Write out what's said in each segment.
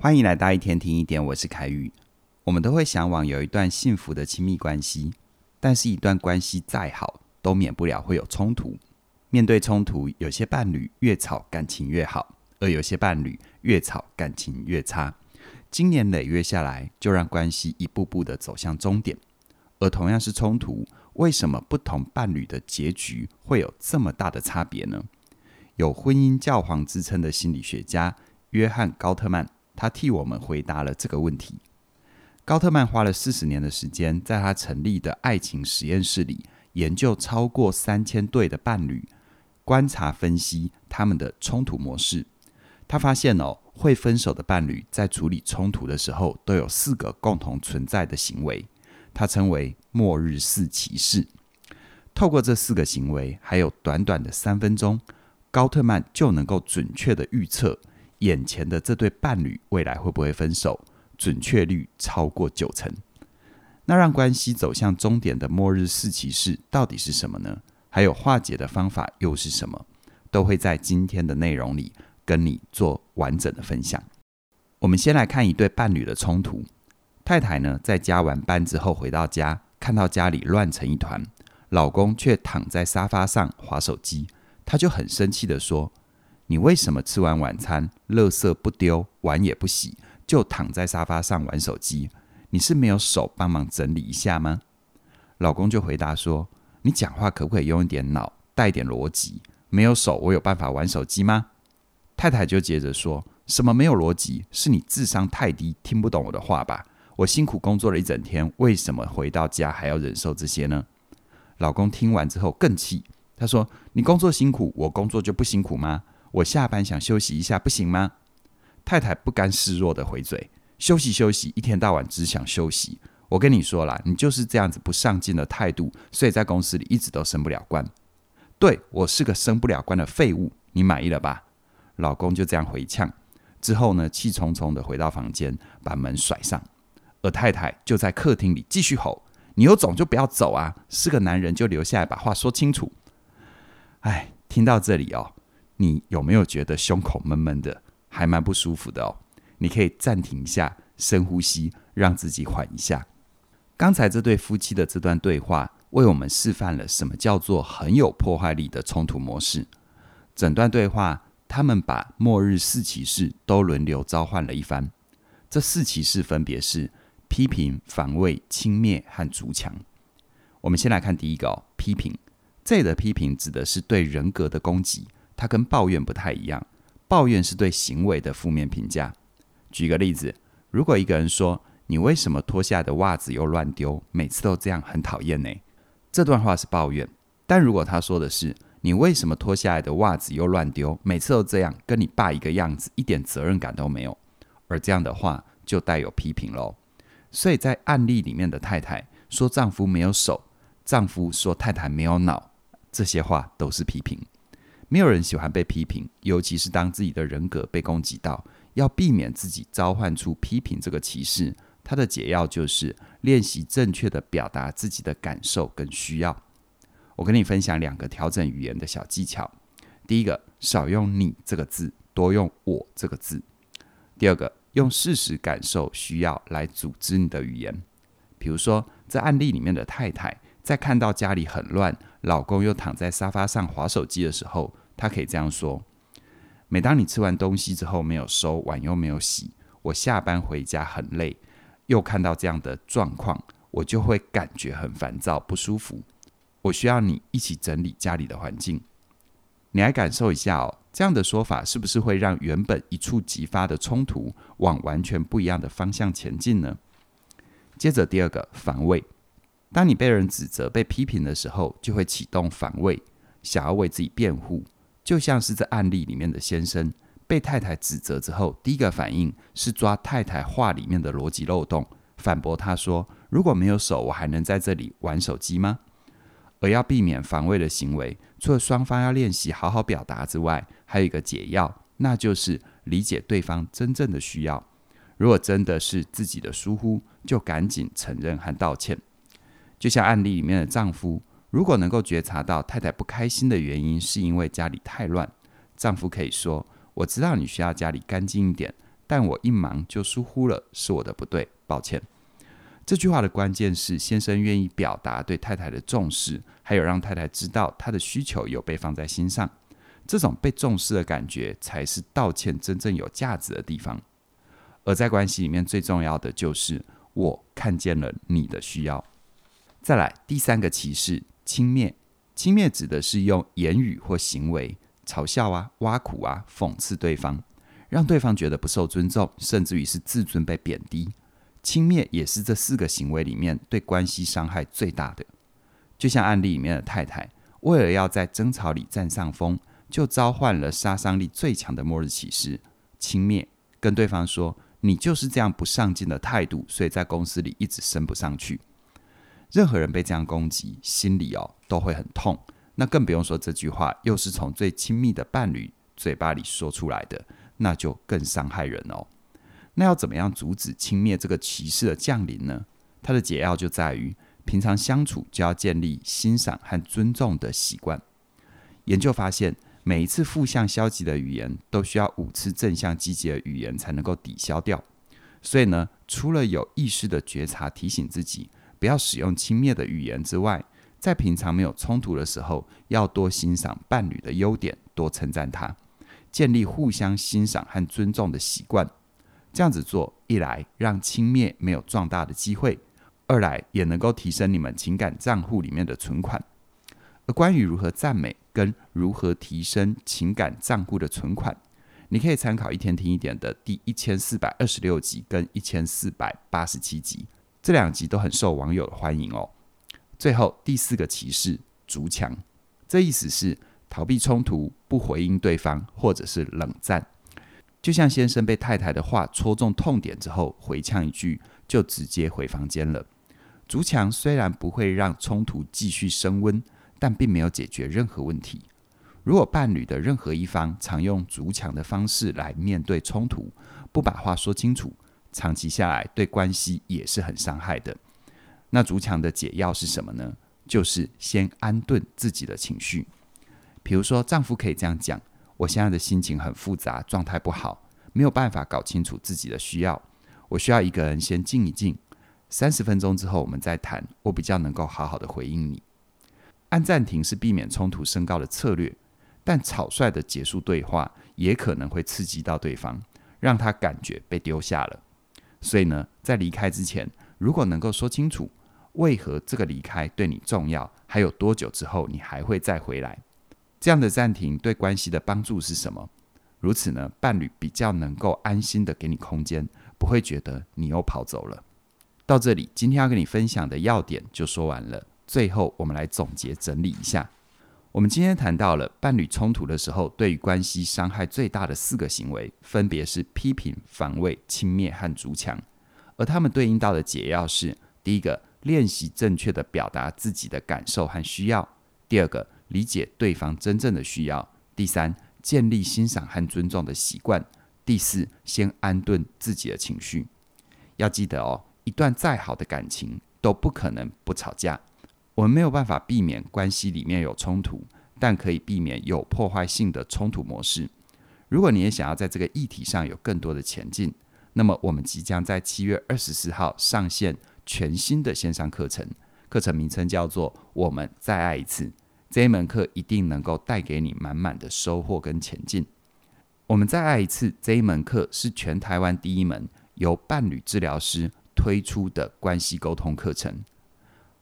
欢迎来到一天听一点，我是凯宇。我们都会向往有一段幸福的亲密关系，但是，一段关系再好，都免不了会有冲突。面对冲突，有些伴侣越吵感情越好，而有些伴侣越吵感情越差。经年累月下来，就让关系一步步的走向终点。而同样是冲突，为什么不同伴侣的结局会有这么大的差别呢？有婚姻教皇之称的心理学家约翰·高特曼。他替我们回答了这个问题。高特曼花了四十年的时间，在他成立的爱情实验室里研究超过三千对的伴侣，观察分析他们的冲突模式。他发现哦，会分手的伴侣在处理冲突的时候都有四个共同存在的行为，他称为“末日四骑士”。透过这四个行为，还有短短的三分钟，高特曼就能够准确地预测。眼前的这对伴侣未来会不会分手？准确率超过九成。那让关系走向终点的末日四骑士到底是什么呢？还有化解的方法又是什么？都会在今天的内容里跟你做完整的分享。我们先来看一对伴侣的冲突。太太呢，在加完班之后回到家，看到家里乱成一团，老公却躺在沙发上划手机，她就很生气地说。你为什么吃完晚餐，垃圾不丢，碗也不洗，就躺在沙发上玩手机？你是没有手帮忙整理一下吗？老公就回答说：“你讲话可不可以用一点脑，带点逻辑？没有手，我有办法玩手机吗？”太太就接着说：“什么没有逻辑？是你智商太低，听不懂我的话吧？我辛苦工作了一整天，为什么回到家还要忍受这些呢？”老公听完之后更气，他说：“你工作辛苦，我工作就不辛苦吗？”我下班想休息一下，不行吗？太太不甘示弱的回嘴：“休息休息，一天到晚只想休息。我跟你说啦，你就是这样子不上进的态度，所以在公司里一直都升不了官。对，我是个升不了官的废物，你满意了吧？”老公就这样回呛，之后呢，气冲冲的回到房间，把门甩上，而太太就在客厅里继续吼：“你有种就不要走啊！是个男人就留下来把话说清楚。”哎，听到这里哦。你有没有觉得胸口闷闷的，还蛮不舒服的哦？你可以暂停一下，深呼吸，让自己缓一下。刚才这对夫妻的这段对话，为我们示范了什么叫做很有破坏力的冲突模式。整段对话，他们把末日四骑士都轮流召唤了一番。这四骑士分别是批评、防卫、轻蔑和筑墙。我们先来看第一个哦，批评。这里的批评指的是对人格的攻击。它跟抱怨不太一样，抱怨是对行为的负面评价。举个例子，如果一个人说：“你为什么脱下来的袜子又乱丢？每次都这样，很讨厌呢。”这段话是抱怨。但如果他说的是：“你为什么脱下来的袜子又乱丢？每次都这样，跟你爸一个样子，一点责任感都没有。”而这样的话就带有批评喽。所以在案例里面的太太说丈夫没有手，丈夫说太太没有脑，这些话都是批评。没有人喜欢被批评，尤其是当自己的人格被攻击到，要避免自己召唤出批评这个歧视。他的解药就是练习正确的表达自己的感受跟需要。我跟你分享两个调整语言的小技巧。第一个，少用“你”这个字，多用“我”这个字。第二个，用事实、感受、需要来组织你的语言。比如说，在案例里面的太太。在看到家里很乱，老公又躺在沙发上划手机的时候，她可以这样说：每当你吃完东西之后没有收碗又没有洗，我下班回家很累，又看到这样的状况，我就会感觉很烦躁不舒服。我需要你一起整理家里的环境。你来感受一下哦，这样的说法是不是会让原本一触即发的冲突往完全不一样的方向前进呢？接着第二个防卫。当你被人指责、被批评的时候，就会启动防卫，想要为自己辩护。就像是这案例里面的先生被太太指责之后，第一个反应是抓太太话里面的逻辑漏洞，反驳她说：“如果没有手，我还能在这里玩手机吗？”而要避免防卫的行为，除了双方要练习好好表达之外，还有一个解药，那就是理解对方真正的需要。如果真的是自己的疏忽，就赶紧承认和道歉。就像案例里面的丈夫，如果能够觉察到太太不开心的原因是因为家里太乱，丈夫可以说：“我知道你需要家里干净一点，但我一忙就疏忽了，是我的不对，抱歉。这句话的关键是，先生愿意表达对太太的重视，还有让太太知道他的需求有被放在心上。这种被重视的感觉，才是道歉真正有价值的地方。而在关系里面，最重要的就是我看见了你的需要。再来，第三个歧视，轻蔑。轻蔑指的是用言语或行为嘲笑啊、挖苦啊、讽刺对方，让对方觉得不受尊重，甚至于是自尊被贬低。轻蔑也是这四个行为里面对关系伤害最大的。就像案例里面的太太，为了要在争吵里占上风，就召唤了杀伤力最强的末日骑士——轻蔑，跟对方说：“你就是这样不上进的态度，所以在公司里一直升不上去。”任何人被这样攻击，心里哦都会很痛。那更不用说这句话又是从最亲密的伴侣嘴巴里说出来的，那就更伤害人哦。那要怎么样阻止轻蔑这个歧视的降临呢？它的解药就在于平常相处就要建立欣赏和尊重的习惯。研究发现，每一次负向消极的语言都需要五次正向积极的语言才能够抵消掉。所以呢，除了有意识的觉察提醒自己不要使用轻蔑的语言之外，在平常没有冲突的时候，要多欣赏伴侣的优点，多称赞他，建立互相欣赏和尊重的习惯。这样子做，一来让轻蔑没有壮大的机会，二来也能够提升你们情感账户里面的存款。而关于如何赞美跟如何提升情感账户的存款，你可以参考一天听一点的第一千四百二十六集跟一千四百八十七集，这两集都很受网友的欢迎哦。最后第四个歧视，筑墙，这意思是逃避冲突、不回应对方，或者是冷战。就像先生被太太的话戳中痛点之后，回呛一句，就直接回房间了。筑墙虽然不会让冲突继续升温，但并没有解决任何问题。如果伴侣的任何一方常用筑墙的方式来面对冲突，不把话说清楚，长期下来对关系也是很伤害的。那筑墙的解药是什么呢？就是先安顿自己的情绪。比如说，丈夫可以这样讲。我现在的心情很复杂，状态不好，没有办法搞清楚自己的需要。我需要一个人先静一静，三十分钟之后我们再谈，我比较能够好好的回应你。按暂停是避免冲突升高的策略，但草率的结束对话也可能会刺激到对方，让他感觉被丢下了。所以呢，在离开之前，如果能够说清楚为何这个离开对你重要，还有多久之后你还会再回来。这样的暂停对关系的帮助是什么？如此呢，伴侣比较能够安心的给你空间，不会觉得你又跑走了。到这里，今天要跟你分享的要点就说完了。最后，我们来总结整理一下。我们今天谈到了伴侣冲突的时候，对于关系伤害最大的四个行为，分别是批评、防卫、轻蔑和筑墙。而他们对应到的解药是：第一个，练习正确的表达自己的感受和需要；第二个，理解对方真正的需要。第三，建立欣赏和尊重的习惯。第四，先安顿自己的情绪。要记得哦，一段再好的感情都不可能不吵架。我们没有办法避免关系里面有冲突，但可以避免有破坏性的冲突模式。如果你也想要在这个议题上有更多的前进，那么我们即将在七月二十四号上线全新的线上课程，课程名称叫做《我们再爱一次》。这一门课一定能够带给你满满的收获跟前进。我们再爱一次，这一门课是全台湾第一门由伴侣治疗师推出的关系沟通课程。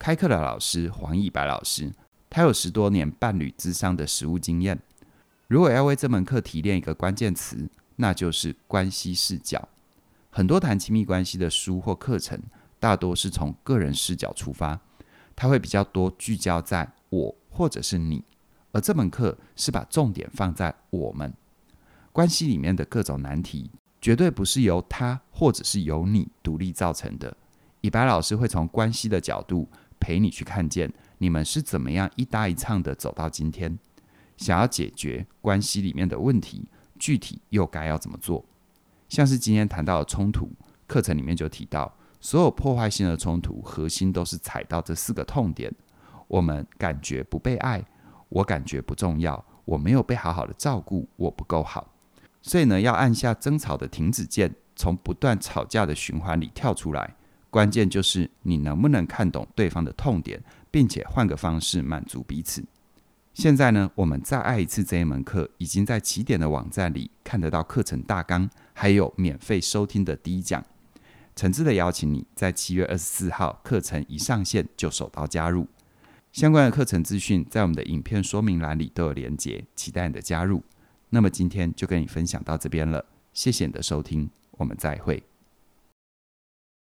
开课的老师黄义白老师，他有十多年伴侣咨商的实务经验。如果要为这门课提炼一个关键词，那就是关系视角。很多谈亲密关系的书或课程，大多是从个人视角出发，他会比较多聚焦在我。或者是你，而这门课是把重点放在我们关系里面的各种难题，绝对不是由他或者是由你独立造成的。以白老师会从关系的角度陪你去看见你们是怎么样一搭一唱的走到今天。想要解决关系里面的问题，具体又该要怎么做？像是今天谈到的冲突，课程里面就提到，所有破坏性的冲突核心都是踩到这四个痛点。我们感觉不被爱，我感觉不重要，我没有被好好的照顾，我不够好。所以呢，要按下争吵的停止键，从不断吵架的循环里跳出来。关键就是你能不能看懂对方的痛点，并且换个方式满足彼此。现在呢，我们再爱一次这一门课，已经在起点的网站里看得到课程大纲，还有免费收听的第一讲。诚挚的邀请你在七月二十四号课程一上线就手刀加入。相关的课程资讯在我们的影片说明栏里都有连结，期待你的加入。那么今天就跟你分享到这边了，谢谢你的收听，我们再会。